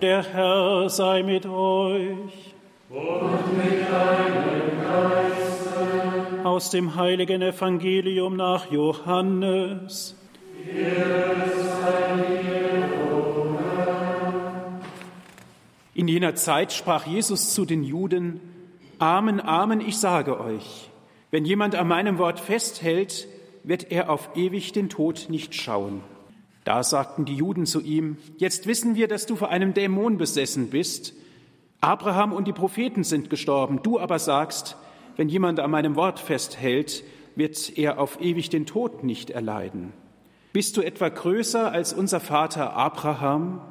Der Herr sei mit euch. Und mit deinem Geiste. Aus dem heiligen Evangelium nach Johannes. In jener Zeit sprach Jesus zu den Juden, Amen, Amen, ich sage euch, wenn jemand an meinem Wort festhält, wird er auf ewig den Tod nicht schauen. Da sagten die Juden zu ihm, jetzt wissen wir, dass du vor einem Dämon besessen bist. Abraham und die Propheten sind gestorben, du aber sagst, wenn jemand an meinem Wort festhält, wird er auf ewig den Tod nicht erleiden. Bist du etwa größer als unser Vater Abraham?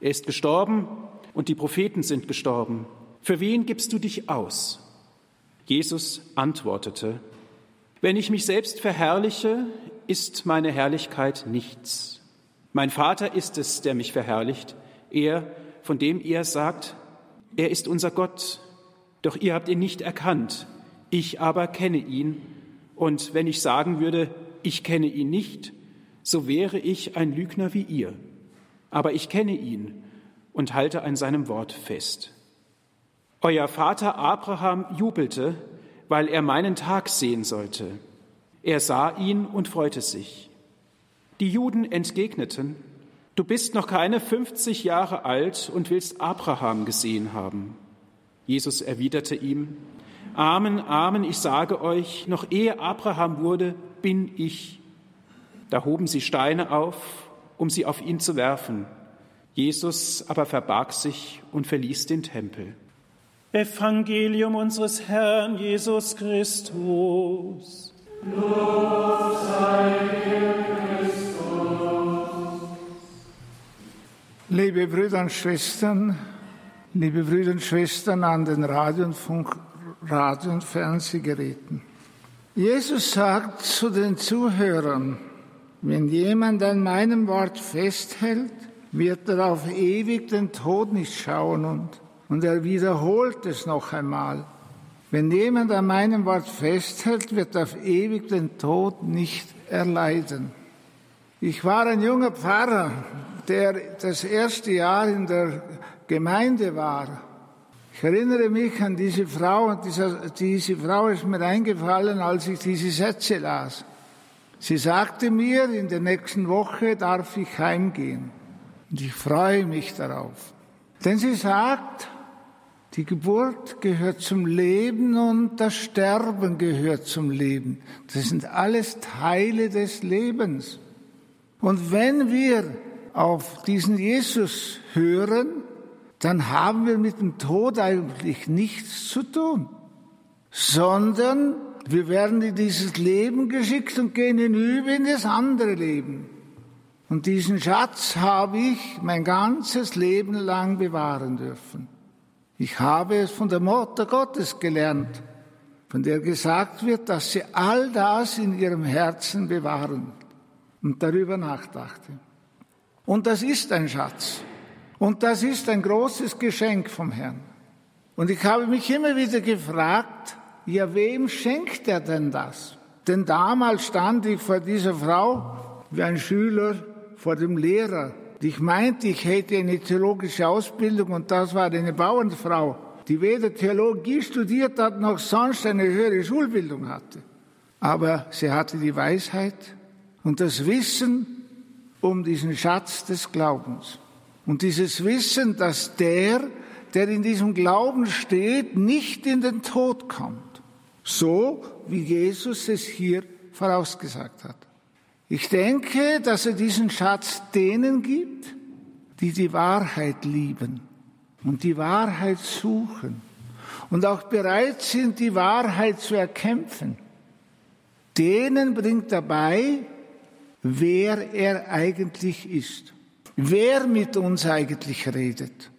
Er ist gestorben und die Propheten sind gestorben. Für wen gibst du dich aus? Jesus antwortete, wenn ich mich selbst verherrliche, ist meine Herrlichkeit nichts. Mein Vater ist es, der mich verherrlicht, er, von dem ihr sagt, er ist unser Gott. Doch ihr habt ihn nicht erkannt, ich aber kenne ihn. Und wenn ich sagen würde, ich kenne ihn nicht, so wäre ich ein Lügner wie ihr. Aber ich kenne ihn und halte an seinem Wort fest. Euer Vater Abraham jubelte, weil er meinen Tag sehen sollte. Er sah ihn und freute sich. Die Juden entgegneten, du bist noch keine 50 Jahre alt und willst Abraham gesehen haben. Jesus erwiderte ihm, Amen, Amen, ich sage euch, noch ehe Abraham wurde, bin ich. Da hoben sie Steine auf, um sie auf ihn zu werfen. Jesus aber verbarg sich und verließ den Tempel. Evangelium unseres Herrn Jesus Christus. Lob sei dir, Liebe Brüder und Schwestern, liebe Brüder und Schwestern an den Radio- und, Funk, Radio und Fernsehgeräten. Jesus sagt zu den Zuhörern, wenn jemand an meinem Wort festhält, wird er auf ewig den Tod nicht schauen und, und er wiederholt es noch einmal. Wenn jemand an meinem Wort festhält, wird er auf ewig den Tod nicht erleiden. Ich war ein junger Pfarrer, der das erste Jahr in der Gemeinde war. Ich erinnere mich an diese Frau und diese, diese Frau ist mir eingefallen, als ich diese Sätze las. Sie sagte mir, in der nächsten Woche darf ich heimgehen. Und ich freue mich darauf. Denn sie sagt, die Geburt gehört zum Leben und das Sterben gehört zum Leben. Das sind alles Teile des Lebens. Und wenn wir auf diesen Jesus hören, dann haben wir mit dem Tod eigentlich nichts zu tun, sondern wir werden in dieses Leben geschickt und gehen hinüber in das andere Leben. Und diesen Schatz habe ich mein ganzes Leben lang bewahren dürfen. Ich habe es von der Mutter Gottes gelernt, von der gesagt wird, dass sie all das in ihrem Herzen bewahren und darüber nachdachte. Und das ist ein Schatz. Und das ist ein großes Geschenk vom Herrn. Und ich habe mich immer wieder gefragt, ja, wem schenkt er denn das? Denn damals stand ich vor dieser Frau wie ein Schüler vor dem Lehrer. Ich meinte, ich hätte eine theologische Ausbildung und das war eine Bauernfrau, die weder Theologie studiert hat noch sonst eine höhere Schulbildung hatte. Aber sie hatte die Weisheit und das Wissen um diesen Schatz des Glaubens. Und dieses Wissen, dass der, der in diesem Glauben steht, nicht in den Tod kommt. So wie Jesus es hier vorausgesagt hat. Ich denke, dass er diesen Schatz denen gibt, die die Wahrheit lieben und die Wahrheit suchen und auch bereit sind, die Wahrheit zu erkämpfen. Denen bringt er bei, wer er eigentlich ist, wer mit uns eigentlich redet,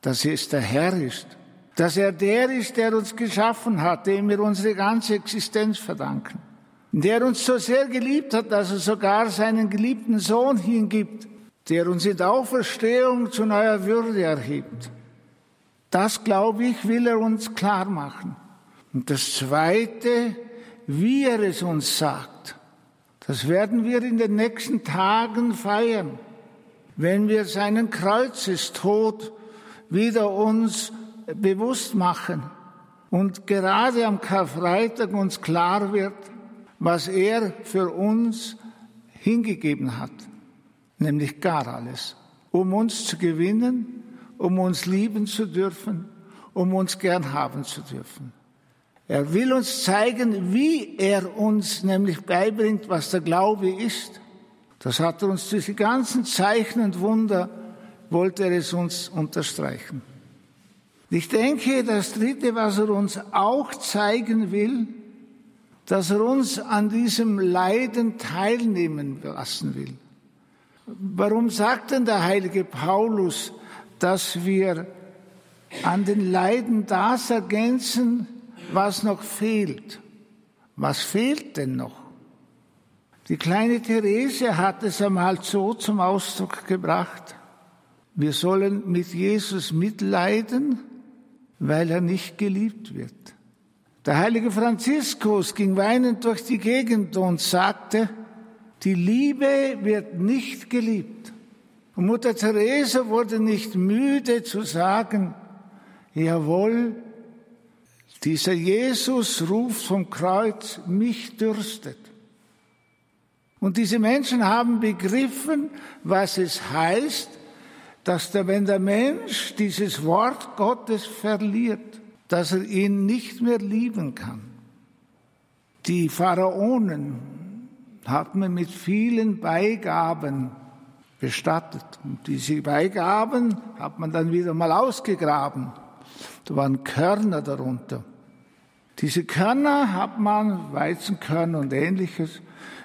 dass es der Herr ist, dass er der ist, der uns geschaffen hat, dem wir unsere ganze Existenz verdanken, der uns so sehr geliebt hat, dass er sogar seinen geliebten Sohn hingibt, der uns in der Auferstehung zu neuer Würde erhebt. Das, glaube ich, will er uns klar machen. Und das Zweite, wie er es uns sagt. Das werden wir in den nächsten Tagen feiern. wenn wir seinen Kreuzestod wieder uns bewusst machen und gerade am Karfreitag uns klar wird, was er für uns hingegeben hat, nämlich gar alles, um uns zu gewinnen, um uns lieben zu dürfen, um uns gern haben zu dürfen. Er will uns zeigen, wie er uns nämlich beibringt, was der Glaube ist. Das hat er uns durch die ganzen Zeichen und Wunder, wollte er es uns unterstreichen. Ich denke, das Dritte, was er uns auch zeigen will, dass er uns an diesem Leiden teilnehmen lassen will. Warum sagt denn der heilige Paulus, dass wir an den Leiden das ergänzen, was noch fehlt? Was fehlt denn noch? Die kleine Therese hat es einmal so zum Ausdruck gebracht. Wir sollen mit Jesus mitleiden, weil er nicht geliebt wird. Der heilige Franziskus ging weinend durch die Gegend und sagte, die Liebe wird nicht geliebt. Und Mutter Teresa wurde nicht müde zu sagen, jawohl, dieser Jesus ruft vom Kreuz, mich dürstet. Und diese Menschen haben begriffen, was es heißt, dass der, wenn der Mensch dieses Wort Gottes verliert, dass er ihn nicht mehr lieben kann. Die Pharaonen hat man mit vielen Beigaben bestattet. Und diese Beigaben hat man dann wieder mal ausgegraben. Da waren Körner darunter. Diese Körner hat man, Weizenkörner und ähnliches,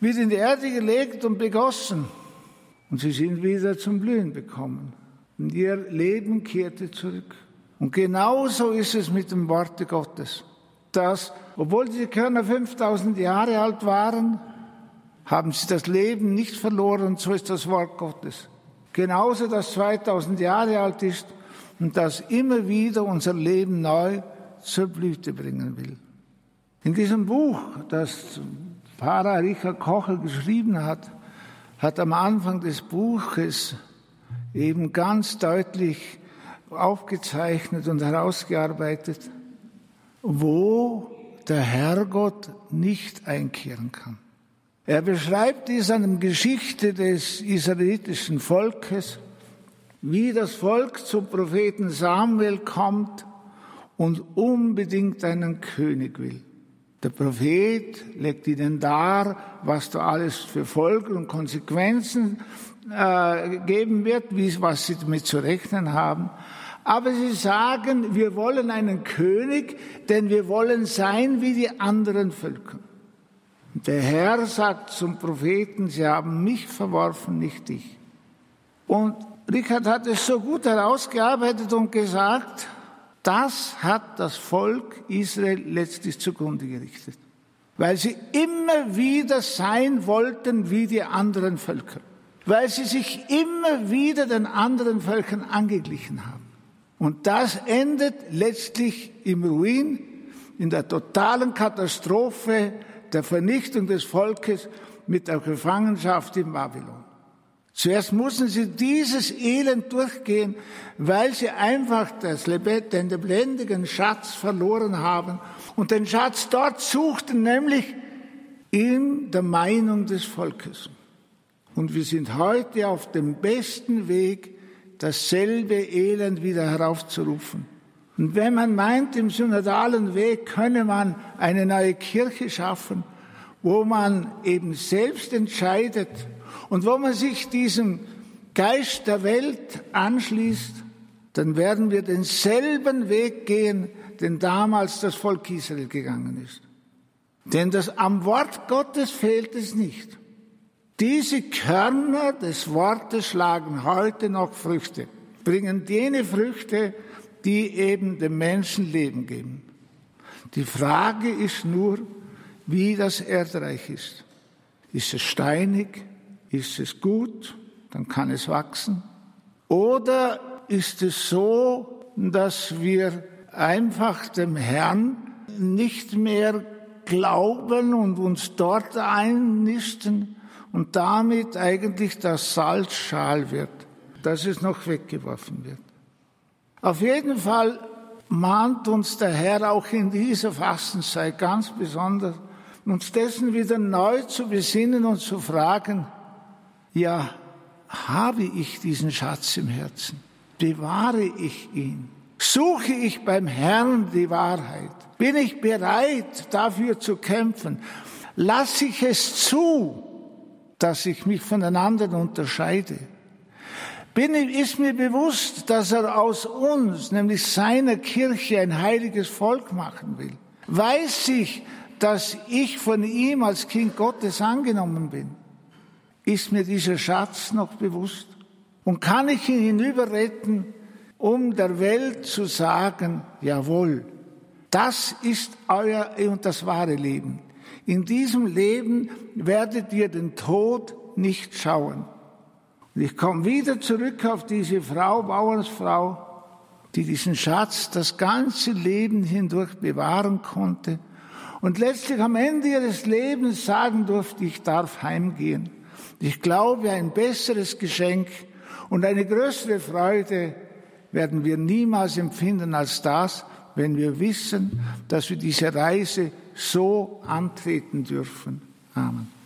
wieder in die Erde gelegt und begossen. Und sie sind wieder zum Blühen gekommen. Und ihr Leben kehrte zurück. Und genauso ist es mit dem Worte Gottes. Dass, obwohl diese Körner 5000 Jahre alt waren, haben sie das Leben nicht verloren. Und so ist das Wort Gottes. Genauso, dass 2000 Jahre alt ist und das immer wieder unser Leben neu zur Blüte bringen will. In diesem Buch, das Pfarrer Richard Kocher geschrieben hat, hat am Anfang des Buches eben ganz deutlich aufgezeichnet und herausgearbeitet, wo der Herrgott nicht einkehren kann. Er beschreibt dies an der Geschichte des israelitischen Volkes, wie das Volk zum Propheten Samuel kommt und unbedingt einen König will. Der Prophet legt ihnen dar, was da alles für Folgen und Konsequenzen äh, geben wird, wie, was sie damit zu rechnen haben. Aber sie sagen, wir wollen einen König, denn wir wollen sein wie die anderen Völker. Der Herr sagt zum Propheten, sie haben mich verworfen, nicht dich. Und Richard hat es so gut herausgearbeitet und gesagt, das hat das Volk Israel letztlich zugrunde gerichtet, weil sie immer wieder sein wollten wie die anderen Völker, weil sie sich immer wieder den anderen Völkern angeglichen haben. Und das endet letztlich im Ruin, in der totalen Katastrophe der Vernichtung des Volkes mit der Gefangenschaft in Babylon. Zuerst mussten sie dieses Elend durchgehen, weil sie einfach das, den lebendigen Schatz verloren haben und den Schatz dort suchten, nämlich in der Meinung des Volkes. Und wir sind heute auf dem besten Weg, dasselbe Elend wieder heraufzurufen. Und wenn man meint, im synodalen Weg könne man eine neue Kirche schaffen, wo man eben selbst entscheidet, und wo man sich diesem Geist der Welt anschließt, dann werden wir denselben Weg gehen, den damals das Volk Israel gegangen ist. Denn das, am Wort Gottes fehlt es nicht. Diese Körner des Wortes schlagen heute noch Früchte, bringen jene Früchte, die eben dem Menschen Leben geben. Die Frage ist nur, wie das Erdreich ist. Ist es steinig? Ist es gut, dann kann es wachsen. Oder ist es so, dass wir einfach dem Herrn nicht mehr glauben und uns dort einnisten und damit eigentlich das Salz schal wird. dass es noch weggeworfen wird. Auf jeden Fall mahnt uns der Herr auch in dieser Fastenzeit ganz besonders, uns dessen wieder neu zu besinnen und zu fragen, ja, habe ich diesen Schatz im Herzen? Bewahre ich ihn? Suche ich beim Herrn die Wahrheit? Bin ich bereit, dafür zu kämpfen? Lasse ich es zu, dass ich mich von den anderen unterscheide? Bin, ist mir bewusst, dass er aus uns, nämlich seiner Kirche, ein heiliges Volk machen will? Weiß ich, dass ich von ihm als Kind Gottes angenommen bin? Ist mir dieser Schatz noch bewusst? Und kann ich ihn hinüberretten, um der Welt zu sagen, jawohl, das ist euer und das wahre Leben. In diesem Leben werdet ihr den Tod nicht schauen. Und ich komme wieder zurück auf diese Frau, Bauernsfrau, die diesen Schatz das ganze Leben hindurch bewahren konnte und letztlich am Ende ihres Lebens sagen durfte, ich darf heimgehen. Ich glaube, ein besseres Geschenk und eine größere Freude werden wir niemals empfinden als das, wenn wir wissen, dass wir diese Reise so antreten dürfen. Amen.